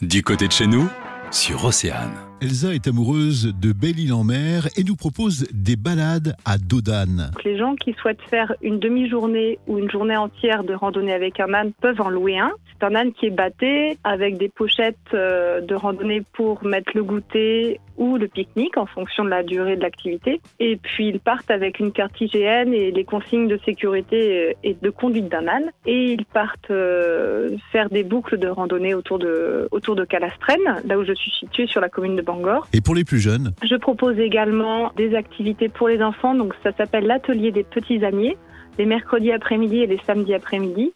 Du côté de chez nous, sur Océane. Elsa est amoureuse de Belle-Île-en-Mer et nous propose des balades à Dodane. Les gens qui souhaitent faire une demi-journée ou une journée entière de randonnée avec un âne peuvent en louer un. C'est un âne qui est batté avec des pochettes euh, de randonnée pour mettre le goûter ou le pique-nique en fonction de la durée de l'activité. Et puis ils partent avec une carte IGN et les consignes de sécurité et de conduite d'un âne. Et ils partent euh, faire des boucles de randonnée autour de, autour de Calastrène, là où je suis située sur la commune de Bangor. Et pour les plus jeunes? Je propose également des activités pour les enfants, donc ça s'appelle l'atelier des petits âniers, les mercredis après-midi et les samedis après-midi.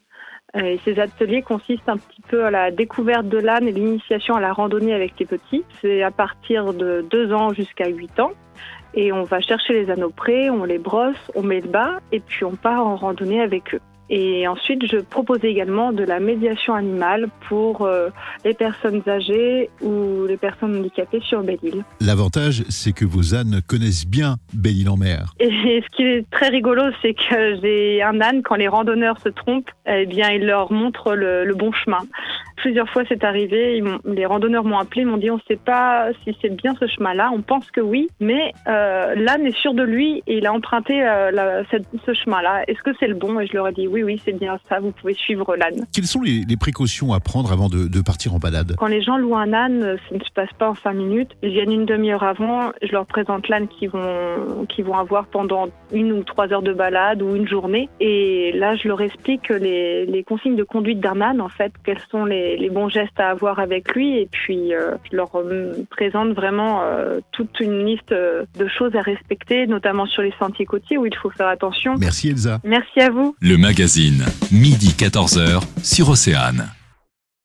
Euh, et ces ateliers consistent un petit peu à la découverte de l'âne et l'initiation à la randonnée avec les petits. C'est à partir de 2 ans jusqu'à 8 ans. Et on va chercher les anneaux près, on les brosse, on met le bas et puis on part en randonnée avec eux. Et ensuite, je propose également de la médiation animale pour euh, les personnes âgées ou les personnes handicapées sur Belle-Île. L'avantage, c'est que vos ânes connaissent bien Belle-Île-en-Mer. Et ce qui est très rigolo, c'est que j'ai un âne, quand les randonneurs se trompent, eh bien, il leur montre le, le bon chemin. Plusieurs fois, c'est arrivé. les randonneurs m'ont appelé, m'ont dit on ne sait pas si c'est bien ce chemin-là. On pense que oui, mais euh, l'âne est sûr de lui et il a emprunté euh, ce chemin-là. Est-ce que c'est le bon? Et je leur ai dit oui, oui, c'est bien ça. Vous pouvez suivre l'âne. Quelles sont les, précautions à prendre avant de, partir en balade? Quand les gens louent un âne, ça ne se passe pas en cinq minutes. Ils viennent une demi-heure avant. Je leur présente l'âne qu'ils vont, qu'ils vont avoir pendant une ou trois heures de balade ou une journée. Et là, je leur explique les, les consignes de conduite d'un âne, en fait, quelles sont les les, bons gestes à avoir avec lui et puis euh, je leur euh, présente vraiment euh, toute une liste de choses à respecter, notamment sur les sentiers côtiers où il faut faire attention. Merci Elsa. Merci à vous. Le magazine, midi 14h sur Océane.